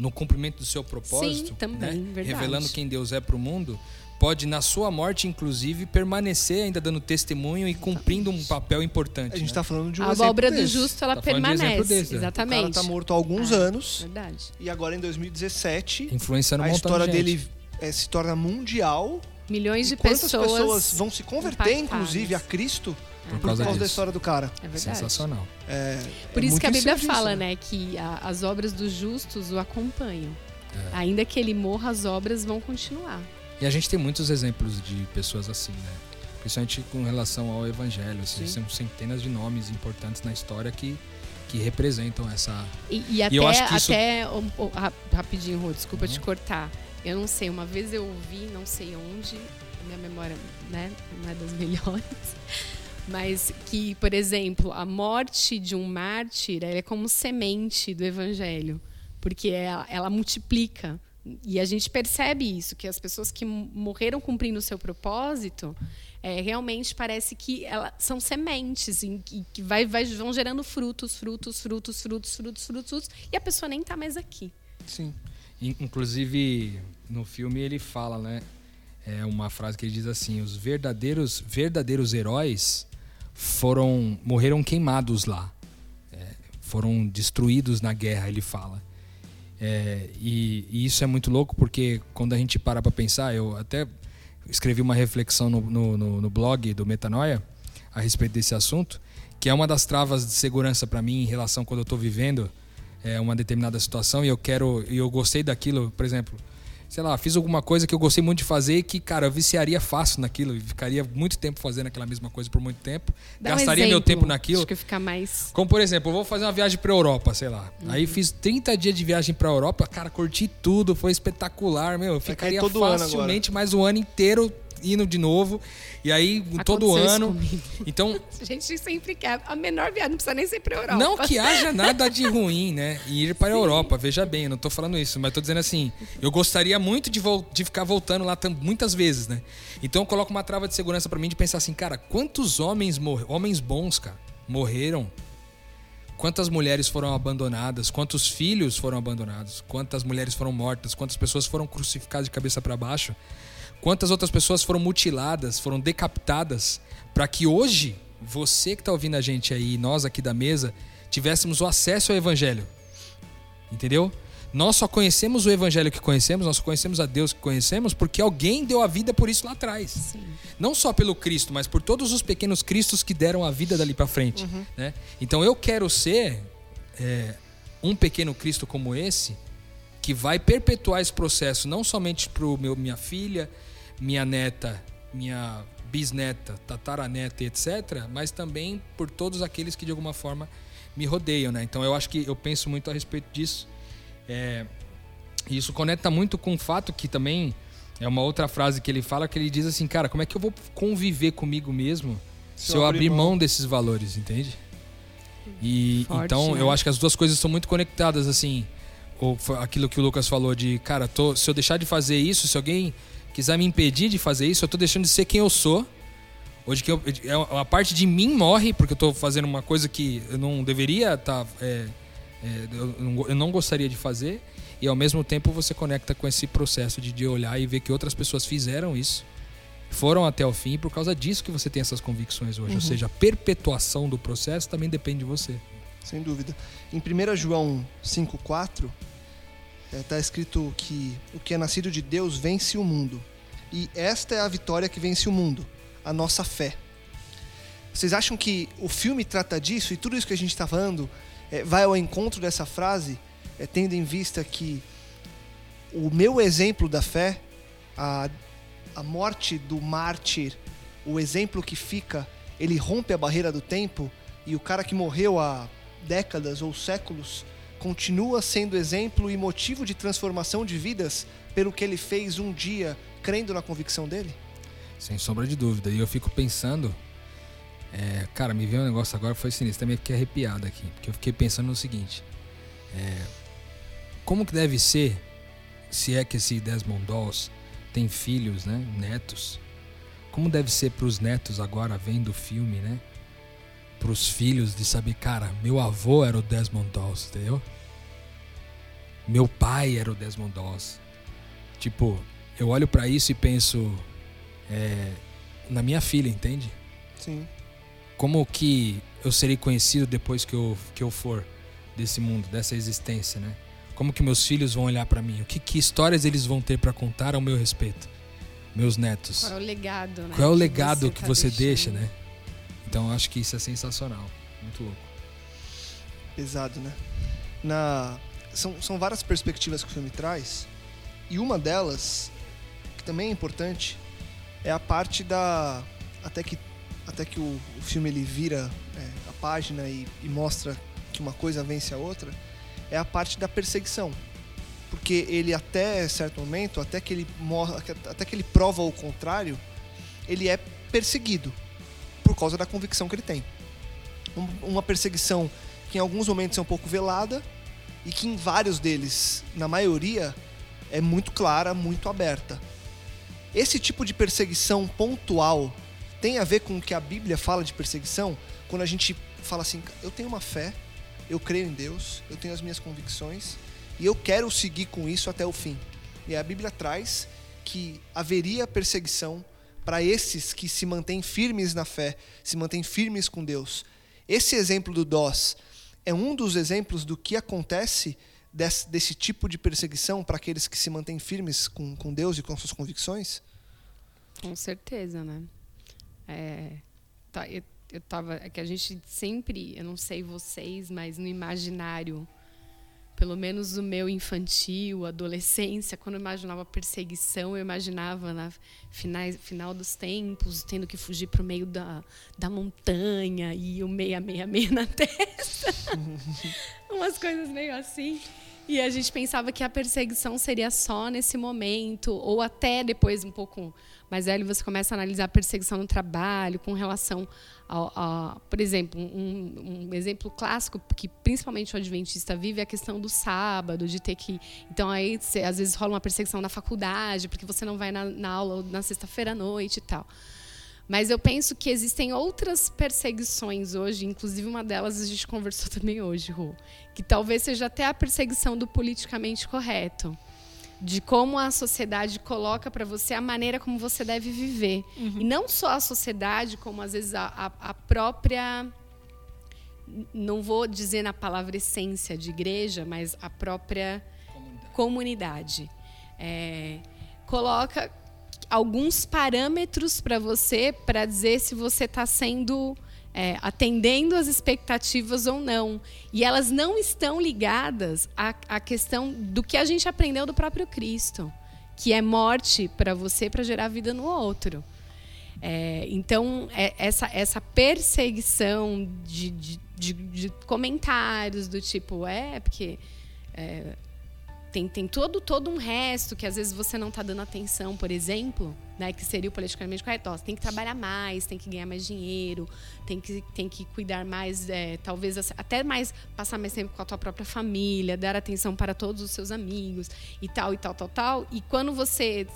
no cumprimento do seu propósito, Sim, também, né? verdade. revelando quem Deus é para o mundo, pode, na sua morte, inclusive, permanecer ainda dando testemunho e cumprindo um papel importante. A gente né? está falando de um a obra do desse. justo, ela Tá falando de exemplo permanece. desse, né? O cara Exatamente. tá morto há alguns Ah. anos Verdade. e agora em 2017 Influenciando a de história gente. dele é, se torna mundial. Milhões de quantas pessoas, pessoas vão se converter, impactadas. inclusive, a Cristo Por por causa causa da disso. história do cara. É verdade. Sensacional. É, Por é isso que a Bíblia cima fala, disso, né, que a- as obras dos justos o acompanham. É. Ainda que ele morra, as obras vão continuar. E a gente tem muitos exemplos de pessoas assim, né? Principalmente com relação ao evangelho. Assim, Sim. são centenas de nomes importantes na história que, que representam essa. E, e até, eu acho que isso- até um- um, ra- rapidinho, Rô, desculpa Uhum. te cortar. Eu não sei, uma vez eu ouvi, não sei onde, minha memória né, não é das melhores, mas que, por exemplo, a morte de um mártir é como semente do evangelho, porque ela, ela multiplica. E a gente percebe isso, que as pessoas que morreram cumprindo o seu propósito, é, realmente parece que ela, são sementes em que, que vai, vai- vão gerando frutos, frutos, frutos, frutos, frutos, frutos, frutos, e a pessoa nem está mais aqui. Sim. In- Inclusive, no filme ele fala, né? É uma frase que ele diz assim: os verdadeiros, verdadeiros heróis foram morreram queimados lá, É, foram destruídos na guerra. Ele fala. É, e, e, isso é muito louco porque quando a gente para para pensar, eu até escrevi uma reflexão no, no, no, no blog do Metanoia a respeito desse assunto, que é uma das travas de segurança para mim em relação quando eu estou vivendo é, uma determinada situação e eu quero e eu gostei daquilo, por exemplo, sei lá, fiz alguma coisa que eu gostei muito de fazer e que, cara, eu viciaria fácil naquilo, ficaria muito tempo fazendo aquela mesma coisa por muito tempo, Dá um gastaria exemplo. meu tempo naquilo. Acho que fica mais. Como por exemplo, eu vou fazer uma viagem pra Europa, sei lá. Uhum. Aí fiz 30 dias de viagem pra Europa, cara, curti tudo, foi espetacular, meu. Eu ficaria facilmente mais o ano inteiro indo de novo. E aí, todo Aconteceu isso ano. comigo. Então, A gente sempre quer a menor viagem, não precisa nem ser pra Europa. não que haja nada de ruim, né? Em ir para a Europa, veja bem, eu não tô falando isso, mas tô dizendo assim, eu gostaria muito de, vol- de ficar voltando lá muitas vezes, né? Então eu coloco uma trava de segurança pra mim de pensar assim, cara, quantos homens homens bons, cara, morreram? Quantas mulheres foram abandonadas? Quantos filhos foram abandonados? Quantas mulheres foram mortas? Quantas pessoas foram crucificadas de cabeça para baixo? Quantas outras pessoas foram mutiladas, foram decapitadas, para que hoje, você que está ouvindo a gente aí, nós aqui da mesa, tivéssemos o acesso ao Evangelho? Entendeu? Nós só conhecemos o Evangelho que conhecemos, nós só conhecemos a Deus que conhecemos, porque alguém deu a vida por isso lá atrás. Sim. Não só pelo Cristo, mas por todos os pequenos Cristos que deram a vida dali para frente. Né? Então eu quero ser é, um pequeno Cristo como esse, que vai perpetuar esse processo, não somente para minha filha, minha neta, minha bisneta, tataraneta, e etc., mas também por todos aqueles que de alguma forma me rodeiam. Né? Então eu acho que eu penso muito a respeito disso. É, e isso conecta muito com o fato que também é uma outra frase que ele fala que ele diz assim, cara, como é que eu vou conviver comigo mesmo se, eu abrir mão. desses valores, entende? E Forte, então né? eu acho que as duas coisas são muito conectadas, assim. Ou aquilo que o Lucas falou de, cara, tô, se eu deixar de fazer isso, se alguém quiser me impedir de fazer isso, eu tô deixando de ser quem eu sou. Hoje que eu, é uma parte de mim morre porque eu tô fazendo uma coisa que eu não deveria estar é, é, eu, não, eu não gostaria de fazer e ao mesmo tempo você conecta com esse processo de, de olhar e ver que outras pessoas fizeram isso foram até o fim e por causa disso que você tem essas convicções hoje ou seja a perpetuação do processo também depende de você Sem dúvida. Em 1 João 5,4, está escrito que o que é nascido de Deus vence o mundo. E esta é a vitória que vence o mundo, a nossa fé. Vocês acham que o filme trata disso e tudo isso que a gente está falando é, vai ao encontro dessa frase, é, tendo em vista que o meu exemplo da fé, a, a morte do mártir, o exemplo que fica, ele rompe a barreira do tempo e o cara que morreu há décadas ou séculos continua sendo exemplo e motivo de transformação de vidas pelo que ele fez um dia, crendo na convicção dele? sem sombra de dúvida e eu fico pensando é, cara me veio um negócio agora foi sinistro também fiquei arrepiado aqui porque eu fiquei pensando no seguinte é, como que deve ser se é que esse Desmond Doss tem filhos né netos como deve ser para os netos agora vendo o filme né para os filhos de saber cara meu avô era o Desmond Doss entendeu meu pai era o Desmond Doss tipo eu olho para isso e penso é, na minha filha, entende? Sim. Como que eu serei conhecido depois que eu, que eu for desse mundo, dessa existência, né? Como que meus filhos vão olhar para mim? O que, que histórias eles vão ter para contar ao meu respeito? Meus netos. Qual é o legado, né? Qual é o que legado que tá você deixa, né? Então acho que isso é sensacional. Muito louco. Pesado, né? Na... São, são várias perspectivas que o filme traz. E uma delas, que também é importante, é a parte da. Até que, até que o, o filme ele vira é, a página e, e mostra que uma coisa vence a outra, é a parte da perseguição. Porque ele até certo momento, até que ele morra, até que ele prova o contrário, ele é perseguido por causa da convicção que ele tem. Um- Uma perseguição que em alguns momentos é um pouco velada e que em vários deles, na maioria, é muito clara, muito aberta. Esse tipo de perseguição pontual tem a ver com o que a Bíblia fala de perseguição? Quando a gente fala assim, eu tenho uma fé, eu creio em Deus, eu tenho as minhas convicções e eu quero seguir com isso até o fim. E a Bíblia traz que haveria perseguição para esses que se mantêm firmes na fé, se mantêm firmes com Deus. Esse exemplo do DOS é um dos exemplos do que acontece desse, desse tipo de perseguição para aqueles que se mantêm firmes com, com Deus e com suas convicções? Com certeza, né? É, tá, eu, eu tava. É que a gente sempre, eu não sei vocês, mas no imaginário, pelo menos o meu infantil, adolescência, quando eu imaginava perseguição, eu imaginava na finais, final dos tempos, tendo que fugir para o meio da, da montanha e o 666 na testa. Umas coisas meio assim. E a gente pensava que a perseguição seria só nesse momento, ou até depois, um pouco mais velho, você começa a analisar a perseguição no trabalho, com relação ao por exemplo, um, um, exemplo clássico que principalmente o adventista vive é a questão do sábado, de ter que. Então, aí, você, às vezes rola uma perseguição na faculdade, porque você não vai na, na aula na sexta-feira à noite e tal. Mas eu penso que existem outras perseguições hoje, inclusive uma delas a gente conversou também hoje, Rô, que talvez seja até a perseguição do politicamente correto. De como a sociedade coloca para você a maneira como você deve viver. Uhum. E não só a sociedade, como às vezes a, a, a própria não vou dizer na palavra essência de igreja, mas a própria comunidade, comunidade. É, coloca alguns parâmetros para você para dizer se você está sendo é, atendendo as expectativas ou não. E elas não estão ligadas à, à questão do que a gente aprendeu do próprio Cristo, que é morte para você para gerar vida no outro. É, então, é, essa, essa perseguição de, de, de, de, comentários do tipo, é, porque é, tem, tem todo, todo um resto que às vezes você não está dando atenção, por exemplo, né, que seria o politicamente correto. Ó, você tem que trabalhar mais, tem que ganhar mais dinheiro, tem que, tem que cuidar mais, é, talvez até mais, passar mais tempo com a tua própria família, dar atenção para todos os seus amigos e tal, e tal, tal, tal. E quando você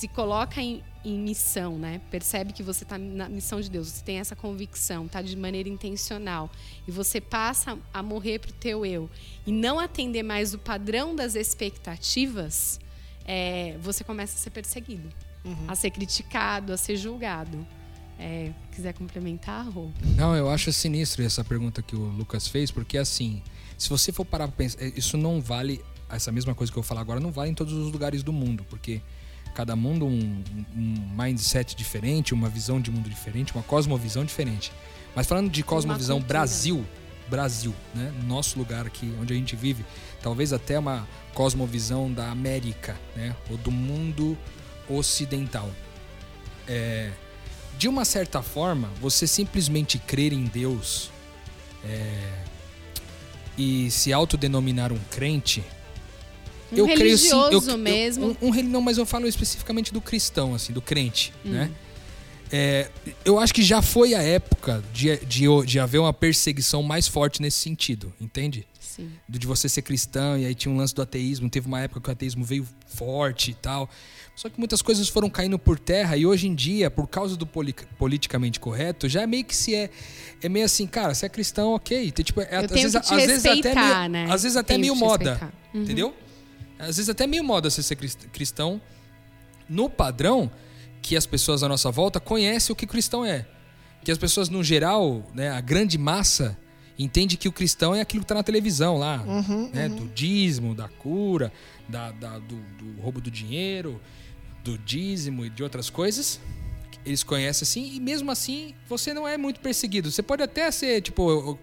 se coloca em, em missão, né? Percebe que você está na missão de Deus, você tem essa convicção, tá de maneira intencional e você passa a morrer pro teu eu e não atender mais o padrão das expectativas, é, você começa a ser perseguido, uhum. a ser criticado, a ser julgado. É, quiser complementar, Rô? Não, eu acho sinistro essa pergunta que o Lucas fez, porque assim, se você for parar para pensar, isso não vale essa mesma coisa que eu vou falar agora não vale em todos os lugares do mundo, porque cada mundo um, um mindset diferente, uma visão de mundo diferente, uma cosmovisão diferente. Mas falando de cosmovisão Brasil, Brasil, né? Nosso lugar aqui, onde a gente vive, talvez até uma cosmovisão da América, né? Ou do mundo ocidental. É, de uma certa forma, você simplesmente crer em Deus é, e se autodenominar um crente um eu creio sim. Eu, mesmo. Eu, um, um, não, mas eu falo especificamente do cristão, assim, do crente, hum. né? É, eu acho que já foi a época de, de, de haver uma perseguição mais forte nesse sentido, entende? Sim. De você ser cristão, e aí tinha um lance do ateísmo, teve uma época que o ateísmo veio forte e tal. Só que muitas coisas foram caindo por terra e hoje em dia, por causa do poli politicamente correto, já é meio que se é. É meio assim, cara, você é cristão, ok. Tem, tipo, é, às, vezes, às vezes até meio, né? às vezes até meio moda. Uhum. Entendeu? Às vezes até meio moda você ser cristão, no padrão que as pessoas à nossa volta conhecem o que cristão é. Que as pessoas, no geral, né, a grande massa, entende que o cristão é aquilo que está na televisão lá, uhum, né, uhum. do dízimo, da cura, da, da do, do, roubo do dinheiro, do dízimo e de outras coisas. Eles conhecem assim, e mesmo assim você não é muito perseguido. Você pode até ser, tipo,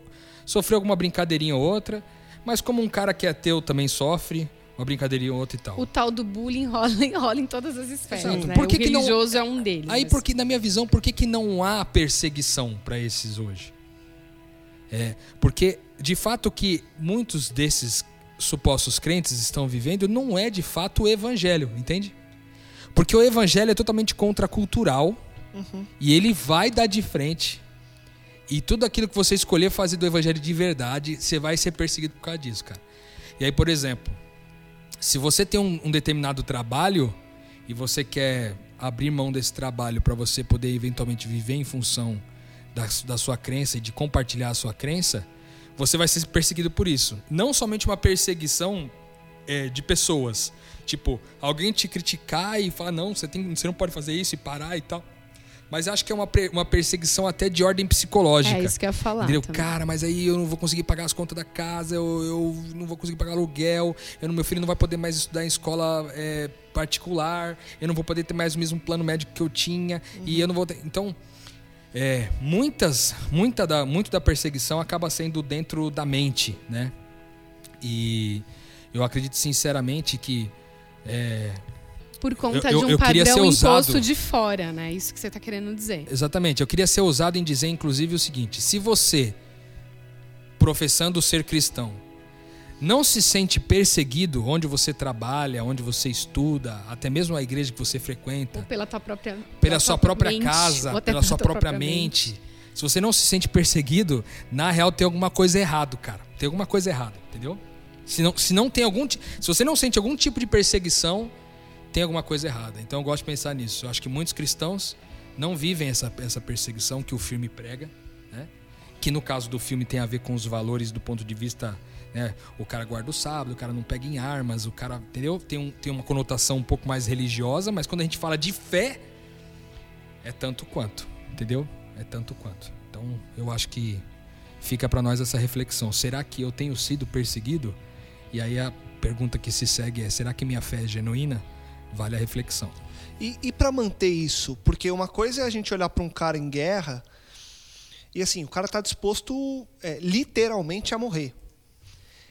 sofrer alguma brincadeirinha ou outra, mas como um cara que é ateu também sofre, uma brincadeirinha ou outra e tal. O tal do bullying rola, rola em todas as esferas, Exato. né? Por que o que religioso não... é um deles. Aí, porque, na minha visão, por que, que não há perseguição para esses hoje? É, porque, de fato, que muitos desses supostos crentes estão vivendo não é, de fato, o evangelho, entende? Porque o evangelho é totalmente contracultural uhum. e ele vai dar de frente. E tudo aquilo que você escolher fazer do evangelho de verdade, você vai ser perseguido por causa disso, cara. E aí, por exemplo, se você tem um, um determinado trabalho e você quer abrir mão desse trabalho para você poder eventualmente viver em função da, da sua crença e de compartilhar a sua crença, você vai ser perseguido por isso. Não somente uma perseguição é, de pessoas, tipo alguém te criticar e falar não, você tem, você não pode fazer isso e parar e tal. Mas acho que é uma, uma perseguição até de ordem psicológica. É isso que eu ia falar. Entendeu? também. Cara, mas aí eu não vou conseguir pagar as contas da casa, eu, eu não vou conseguir pagar aluguel, eu, meu filho não vai poder mais estudar em escola é, particular, eu não vou poder ter mais o mesmo plano médico que eu tinha, e eu não vou ter. Então, é, muitas, muita da, muito da perseguição acaba sendo dentro da mente, né? E eu acredito sinceramente que é, Por conta eu- de um eu queria ser padrão imposto de fora, né? Isso que você tá querendo dizer. Exatamente. Eu queria ser ousado em dizer, inclusive, o seguinte: se você, professando ser cristão, não se sente perseguido onde você trabalha, onde você estuda, até mesmo a igreja que você frequenta, Ou pela tua própria pela sua própria mente, casa, pela pela sua própria mente. Se você não se sente perseguido, na real tem alguma coisa errado, cara. Tem alguma coisa errada, entendeu? Se não, se não tem algum, se você não sente algum tipo de perseguição, tem alguma coisa errada. Então eu gosto de pensar nisso. Eu acho que muitos cristãos não vivem essa, essa perseguição que o filme prega, né? Que no caso do filme tem a ver com os valores do ponto de vista, né? O cara guarda o sábado, o cara não pega em armas, o cara, entendeu? Tem, um, tem uma conotação um pouco mais religiosa, mas quando a gente fala de fé, é tanto quanto, entendeu? É tanto quanto. Então, eu acho que fica para nós essa reflexão. Será que eu tenho sido perseguido? E aí a pergunta que se segue é: será que minha fé é genuína? Vale a reflexão. E, e para manter isso, porque uma coisa é a gente olhar para um cara em guerra e assim, o cara tá disposto é, literalmente a morrer.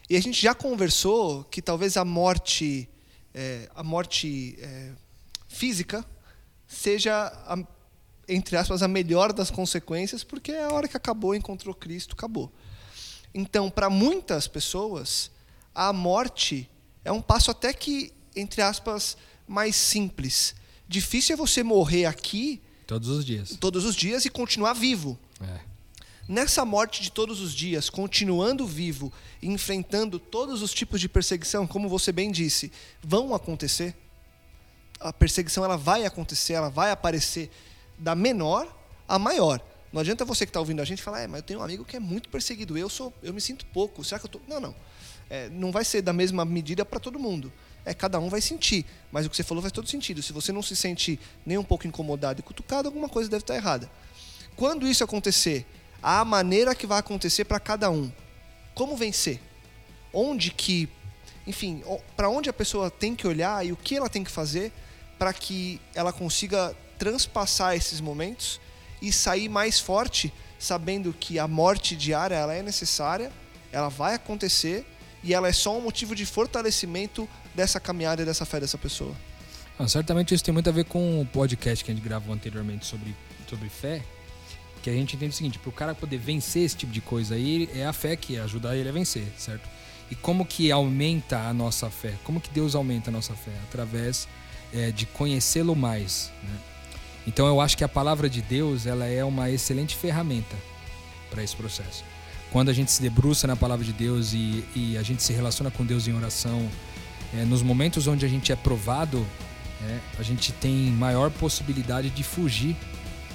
E a gente já conversou que talvez a morte, é, a morte é, física seja, a- entre aspas, a melhor das consequências, porque é a hora que acabou, encontrou Cristo, acabou. Então, para muitas pessoas, a morte é um passo até que, entre aspas, mais simples. Difícil é você morrer aqui Todos os dias. todos os dias e continuar vivo. É. Nessa morte de todos os dias, continuando vivo e enfrentando todos os tipos de perseguição, como você bem disse, vão acontecer. A perseguição ela vai acontecer, ela vai aparecer da menor a maior. Não adianta você que está ouvindo a gente falar, é, mas eu tenho um amigo que é muito perseguido, eu sou, eu me sinto pouco. Será que eu tô? Não, não. É, não vai ser da mesma medida para todo mundo. É, cada um vai sentir. Mas o que você falou faz todo sentido. Se você não se sente nem um pouco incomodado e cutucado, alguma coisa deve estar errada. Quando isso acontecer, a maneira que vai acontecer para cada um. Como vencer? Onde que, enfim, para onde a pessoa tem que olhar e o que ela tem que fazer para que ela consiga transpassar esses momentos e sair mais forte, sabendo que a morte diária ela é necessária, ela vai acontecer e ela é só um motivo de fortalecimento dessa caminhada e dessa fé dessa pessoa. Ah, certamente isso tem muito a ver com o podcast que a gente gravou anteriormente sobre, sobre fé. Que a gente entende o seguinte: para o cara poder vencer esse tipo de coisa aí, é a fé que ajuda ele a vencer, certo? E como que aumenta a nossa fé? Como que Deus aumenta a nossa fé? Através é, de conhecê-lo mais. Né? Então eu acho que a palavra de Deus ela é uma excelente ferramenta para esse processo. Quando a gente se debruça na palavra de Deus e, e a gente se relaciona com Deus em oração, é, nos momentos onde a gente é provado, é, a gente tem maior possibilidade de fugir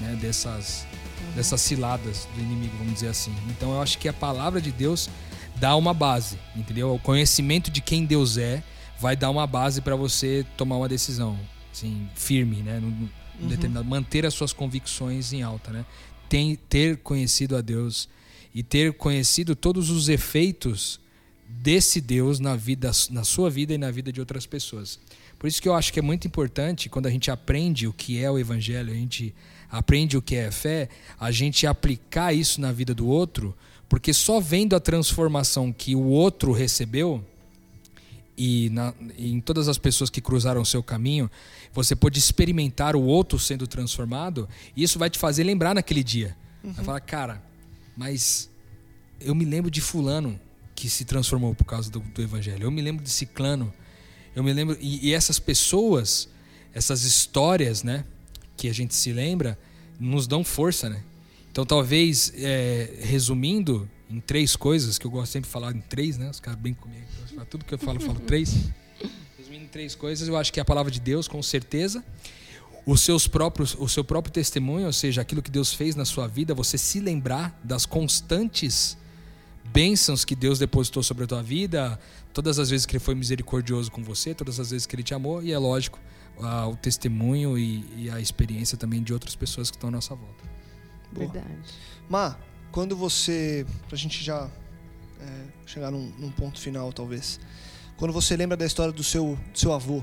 né, dessas, dessas ciladas do inimigo, vamos dizer assim. Então eu acho que a palavra de Deus dá uma base, entendeu? O conhecimento de quem Deus é vai dar uma base para você tomar uma decisão, assim, firme, né? No, no Uhum. determinado, manter as suas convicções em alta, né? Tem, ter conhecido a Deus e ter conhecido todos os efeitos desse Deus na vida, na sua vida e na vida de outras pessoas. Por isso que eu acho que é muito importante quando a gente aprende o que é o evangelho, a gente aprende o que é fé, a gente aplicar isso na vida do outro, porque só vendo a transformação que o outro recebeu e, na, e em todas as pessoas que cruzaram o seu caminho, você pode experimentar o outro sendo transformado, e isso vai te fazer lembrar naquele dia. Vai falar, cara, mas eu me lembro de fulano que se transformou por causa do, do evangelho. Eu me lembro de ciclano. Eu me lembro e, e essas pessoas, essas histórias, né, que a gente se lembra, nos dão força, né? Então talvez é, resumindo em três coisas que eu gosto sempre de falar em três, né? Os caras bem comigo, tudo que eu falo, eu falo três. Resumindo em três coisas, eu acho que é a palavra de Deus, com certeza os seus próprios, o seu próprio testemunho, ou seja, aquilo que Deus fez na sua vida, você se lembrar das constantes bênçãos que Deus depositou sobre a tua vida, todas as vezes que Ele foi misericordioso com você, todas as vezes que Ele te amou, e é lógico, o testemunho e, e a experiência também de outras pessoas que estão à nossa volta. Boa. Verdade. Má, quando você. Pra gente já é, chegar num, num ponto final, talvez. Quando você lembra da história do seu, do seu avô,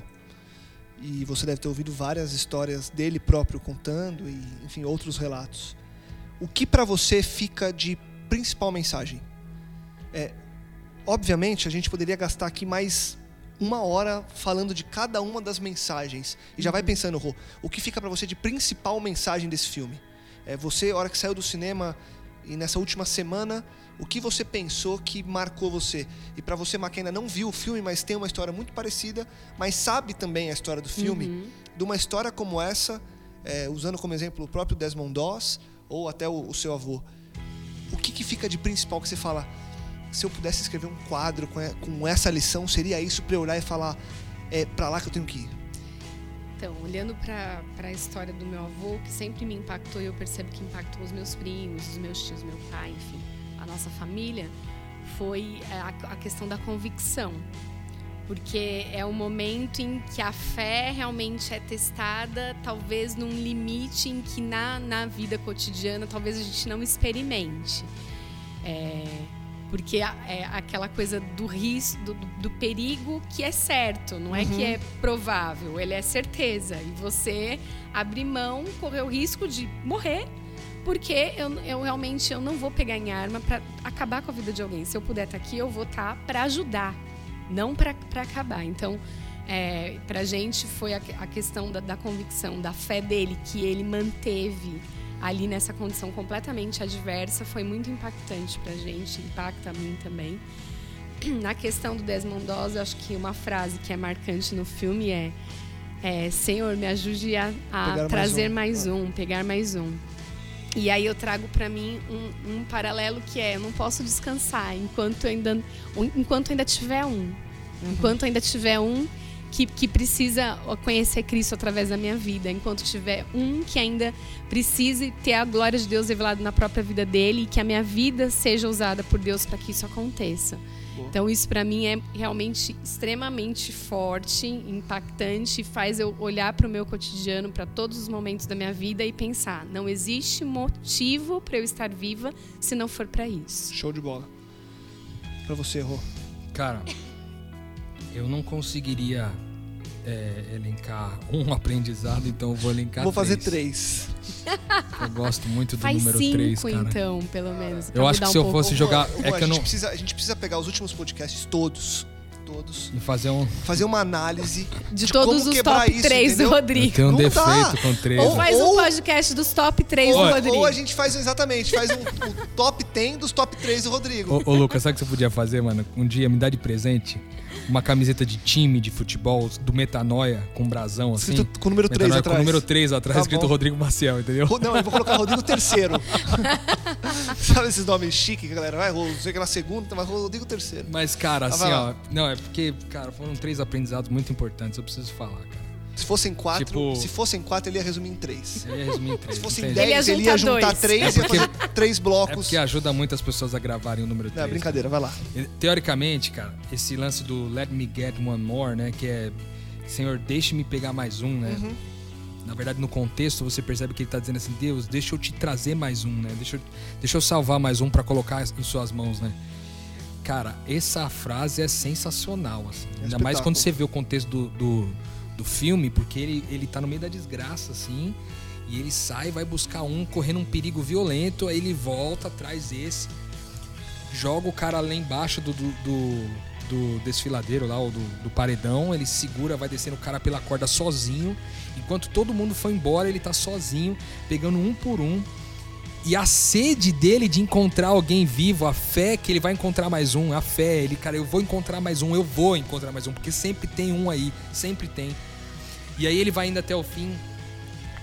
e você deve ter ouvido várias histórias dele próprio contando, e enfim, outros relatos. O que pra você fica de principal mensagem? É, obviamente, a gente poderia gastar aqui mais uma hora falando de cada uma das mensagens. E já vai pensando, Rô, o que fica pra você de principal mensagem desse filme? É, você, a hora que saiu do cinema e nessa última semana, o que você pensou que marcou você? E pra você, que ainda não viu o filme, mas tem uma história muito parecida, mas sabe também a história do filme, Uhum. de uma história como essa, é, usando como exemplo o próprio Desmond Doss ou até o, o seu avô. O que, que fica de principal que você fala? Se eu pudesse escrever um quadro com, essa lição, seria isso pra eu olhar e falar: é pra lá que eu tenho que ir. Então, olhando para a história do meu avô, que sempre me impactou e eu percebo que impactou os meus primos, os meus tios, meu pai, enfim, a nossa família, foi a, a questão da convicção. Porque é o momento em que a fé realmente é testada, talvez num limite em que na, na vida cotidiana talvez a gente não experimente. É, porque é aquela coisa do risco, do, do- perigo que é certo, não é que é provável, ele é certeza. E você abrir mão, correr o risco de morrer, porque eu, eu realmente eu não vou pegar em arma para acabar com a vida de alguém. Se eu puder estar aqui, eu vou estar para ajudar, não para acabar. Então, é, para a gente foi a, a questão da, da convicção, da fé dele, que ele manteve ali nessa condição completamente adversa, foi muito impactante pra gente, impacta a mim também. Na questão do Desmond Doss, eu acho que uma frase que é marcante no filme é, é Senhor, me ajude a, a Pegar mais trazer um." mais um, pegar mais um. E aí eu trago pra mim um, um paralelo que é, eu não posso descansar enquanto ainda, enquanto ainda tiver um. Enquanto ainda tiver um que, que precisa conhecer Cristo através da minha vida, enquanto tiver um que ainda precise ter a glória de Deus revelada na própria vida dele e que a minha vida seja usada por Deus para que isso aconteça. Então isso para mim é realmente extremamente forte, impactante, e faz eu olhar para o meu cotidiano, para todos os momentos da minha vida e pensar, não existe motivo para eu estar viva se não for para isso. Show de bola. Pra você, Rô. Cara, eu não conseguiria é, elencar um aprendizado, então eu vou elencar Vou fazer três. três. Eu gosto muito do Faz número cinco, 3, cara. então, pelo menos. Eu acho que se um eu pouco. fosse jogar. É a, que eu gente não. precisa, a gente precisa pegar os últimos podcasts todos, todos, E fazer um. fazer uma análise de, de todos como os top isso, 3 do entendeu? Eu Rodrigo. tenho um Não defeito dá. com 3. Ou faz Ou- um podcast dos top 3 do ou, Rodrigo. ou a gente faz exatamente, faz um, o top 10 dos top 3 do Rodrigo. Ô, ô, Lucas, sabe o que você podia fazer, mano? Um dia me dá de presente uma camiseta de time de futebol do Metanoia com um brasão assim. Escrito com o número 3 Metanoia atrás. com o número 3 atrás, Tá escrito bom. Rodrigo Maciel, entendeu? Não, eu vou colocar Rodrigo terceiro. Sabe esses nomes chiques que a galera vai? Não sei que na segunda, mas Rodrigo terceiro. Mas, cara, Ah, assim, vai ó. Não, é porque, cara, foram três aprendizados muito importantes, eu preciso falar, cara. Se fossem quatro, Tipo- se fossem quatro, ele ia resumir em três. Eu ia resumir em três. Se fossem entende? Ele ia dez, ele ia juntar juntar dois. três É e porque- fazer três É blocos. porque ajuda muitas pessoas a gravarem o número 3. Não, brincadeira, vai lá. Teoricamente, cara, esse lance do Let Me Get One More, né? Que é Senhor, deixe-me pegar mais um, né? Uhum. Na verdade, no contexto, você percebe que ele tá dizendo assim: Deus, deixa eu te trazer mais um, né? Deixa eu, deixa eu salvar mais um pra colocar em suas mãos, né? Cara, essa frase é sensacional, assim. Ainda mais quando você vê o contexto do, do, do filme, porque ele, ele tá no meio da desgraça, assim. E ele sai, vai buscar um, correndo um perigo violento, aí ele volta, traz esse, joga o cara lá embaixo do, do, do, do desfiladeiro lá, ou do, do paredão, ele segura, vai descendo o cara pela corda sozinho. Enquanto todo mundo foi embora, ele tá sozinho, pegando um por um. E a sede dele de encontrar alguém vivo, a fé que ele vai encontrar mais um, a fé, ele, cara, eu vou encontrar mais um, eu vou encontrar mais um, porque sempre tem um aí, sempre tem. E aí ele vai indo até o fim.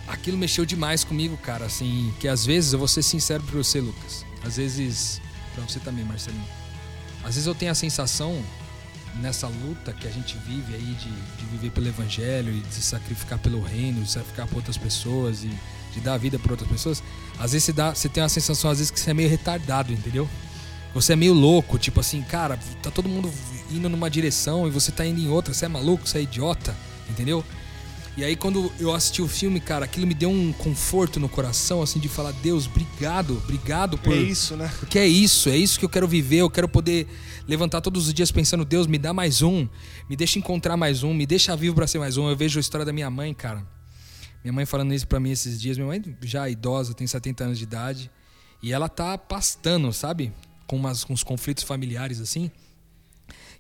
Aquilo mexeu demais comigo, cara, assim, que às vezes, eu vou ser sincero pra você, Lucas. Às vezes, pra você também, Marcelinho. Às vezes eu tenho a sensação, nessa luta que a gente vive aí, de, de viver pelo evangelho e de se sacrificar pelo reino, de sacrificar por outras pessoas e de dar a vida por outras pessoas. Às vezes você, dá, você tem a sensação, às vezes, que você é meio retardado, entendeu? Você é meio louco, tipo assim, cara, tá todo mundo indo numa direção e você tá indo em outra, você é maluco, você é idiota, entendeu? E aí quando eu assisti o filme, cara, aquilo me deu um conforto no coração, assim, de falar, Deus, obrigado, obrigado por. É isso, né? Porque é isso, é isso que eu quero viver, eu quero poder levantar todos os dias pensando, Deus, me dá mais um, me deixa encontrar mais um, me deixa vivo para ser mais um. Eu vejo a história da minha mãe, cara. Minha mãe falando isso para mim esses dias, minha mãe já é idosa, tem 70 anos de idade, e ela tá pastando, sabe? Com, umas, com uns conflitos familiares assim.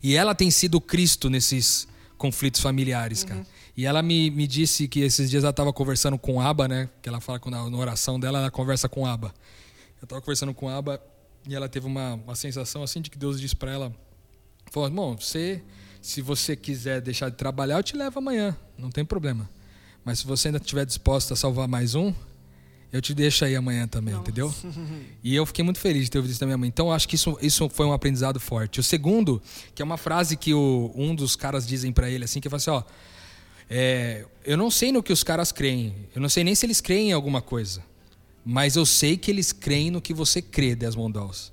E ela tem sido Cristo nesses conflitos familiares, cara. E ela me, me disse que esses dias ela estava conversando com Aba, né? Que ela fala na, na oração dela, ela conversa com Aba. Eu estava conversando com Aba e ela teve uma, uma sensação assim de que Deus disse para ela: falou, irmão, você, se você quiser deixar de trabalhar, eu te levo amanhã, não tem problema. Mas se você ainda estiver disposto a salvar mais um, eu te deixo aí amanhã também, Nossa. entendeu? E eu fiquei muito feliz de ter ouvido isso da minha mãe. Então, eu acho que isso, isso foi um aprendizado forte. O segundo, que é uma frase que o, um dos caras dizem para ele, assim, que fala assim, ó, é, eu não sei no que os caras creem. Eu não sei nem se eles creem em alguma coisa. Mas eu sei que eles creem no que você crê, Desmond Dawes.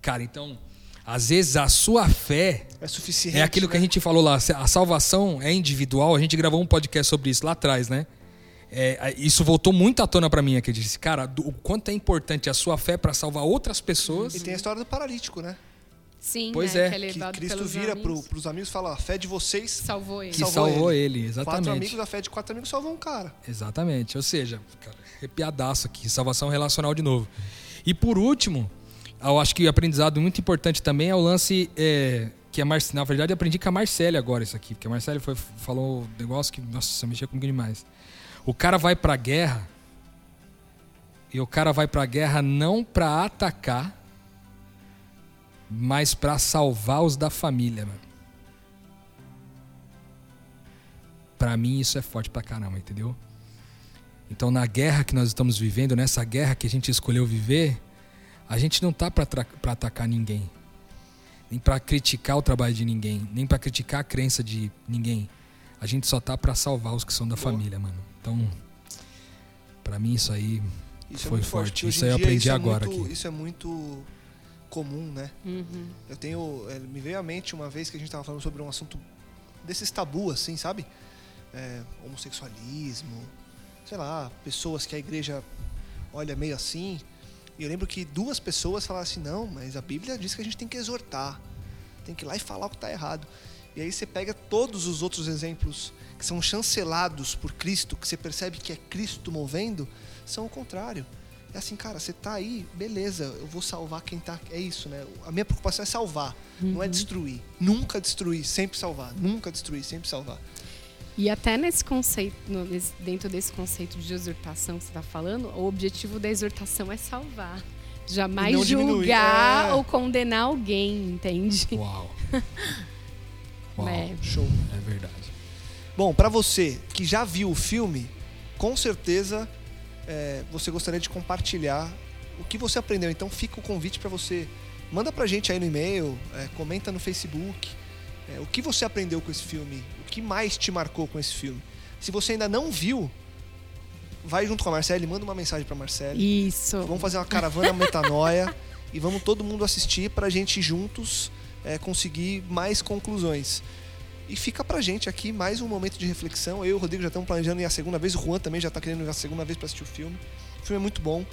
Cara, então, às vezes a sua fé É suficiente. é aquilo que a né? gente falou lá. A salvação é individual. A gente gravou um podcast sobre isso lá atrás, né? É, isso voltou muito à tona para mim aqui. Disse, cara, do- o quanto é importante a sua fé para salvar outras pessoas. E tem a história do paralítico, né? Sim, Pois né, é. que é Que Cristo vira pro, amigos. pros amigos e fala: a fé de vocês. Salvou ele. Que salvou salvou ele. ele, Quatro exatamente. amigos, a fé de quatro amigos salvou um cara. Exatamente. Ou seja, cara, arrepiadaço aqui, salvação relacional de novo. E por último, eu acho que o aprendizado muito importante também é o lance é, que a Mar... na verdade eu aprendi com a Marcele agora isso aqui, porque a Marcele foi, falou um negócio que, nossa, mexeu comigo demais. O cara vai pra guerra e o cara vai pra guerra não pra atacar, mas pra salvar os da família, mano. Pra mim isso é forte pra caramba, entendeu? Então, na guerra que nós estamos vivendo, nessa guerra que a gente escolheu viver, a gente não tá para atacar ninguém, nem para criticar o trabalho de ninguém, nem para criticar a crença de ninguém. A gente só tá para salvar os que são da Boa. família, mano. Então, pra mim isso aí Isso Foi é forte. forte. Isso aí eu aprendi é agora muito- aqui. Isso é muito comum, né? Uhum. Eu tenho. é, me veio à mente uma vez que a gente tava falando sobre um assunto desses tabu, assim, sabe? É, homossexualismo, sei lá, pessoas que a igreja olha meio assim. E eu lembro que duas pessoas falaram assim: não, mas a Bíblia diz que a gente tem que exortar, tem que ir lá e falar o que está errado. E aí você pega todos os outros exemplos que são chancelados por Cristo, que você percebe que é Cristo movendo, são o contrário. É assim, cara, você tá aí, beleza, eu vou salvar quem tá. É isso, né? A minha preocupação é salvar, não é destruir. Nunca destruir, sempre salvar. Nunca destruir, sempre salvar. E até nesse conceito, no- nesse- dentro desse conceito de exortação que você está falando, o objetivo da exortação é salvar. Jamais julgar é. ou condenar alguém, entende? Uau. Uau. É. Show. É verdade. Bom, pra você que já viu o filme, com certeza é, você gostaria de compartilhar o que você aprendeu. Então fica o convite pra você. Manda pra gente aí no e-mail, é, comenta no Facebook. é, o que você aprendeu com esse filme? O que mais te marcou com esse filme? Se você ainda não viu, vai junto com a Marcele, manda uma mensagem pra Marcele. Isso. Vamos fazer uma caravana metanoia e vamos todo mundo assistir pra gente juntos é, conseguir mais conclusões. E fica pra gente aqui mais um momento de reflexão. Eu e o Rodrigo já estamos planejando ir a segunda vez, o Juan também já tá querendo ir a segunda vez pra assistir o filme. O filme é muito bom.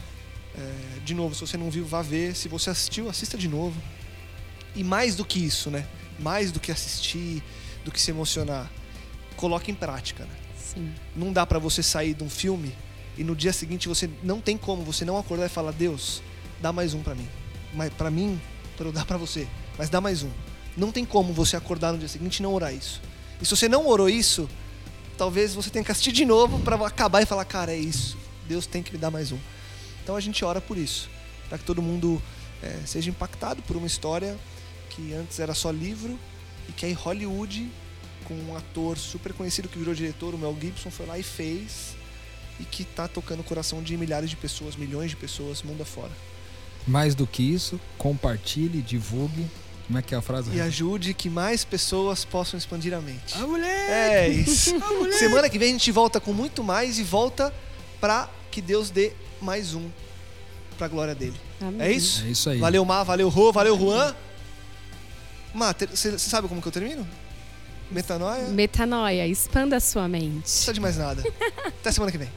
É, de novo, se você não viu, vá ver. Se você assistiu, assista de novo. E mais do que isso, né? Mais do que assistir, do que se emocionar, coloque em prática, né? Sim. não dá pra você sair de um filme e no dia seguinte você não tem como você não acordar e falar Deus dá mais um pra mim mas para mim para eu dar pra você mas dá mais um não tem como você acordar no dia seguinte e não orar isso e se você não orou isso talvez você tenha que assistir de novo pra acabar e falar cara é isso Deus tem que me dar mais um então a gente ora por isso para que todo mundo eh, seja impactado por uma história que antes era só livro e que aí Hollywood com um ator super conhecido que virou diretor, o Mel Gibson, foi lá e fez. E que tá tocando o coração de milhares de pessoas, milhões de pessoas, mundo afora. Mais do que isso, compartilhe, divulgue. Como é que é a frase? E ajude que mais pessoas possam expandir a mente. A mulher! É isso. Semana que vem a gente volta com muito mais e volta pra que Deus dê mais um pra glória dele. Amém. É isso? É isso aí. Valeu, Mar, valeu, Rô, valeu, Juan. Mar, você sabe como que eu termino? Metanoia. Metanoia, expanda a sua mente. Não precisa de mais nada. Até semana que vem.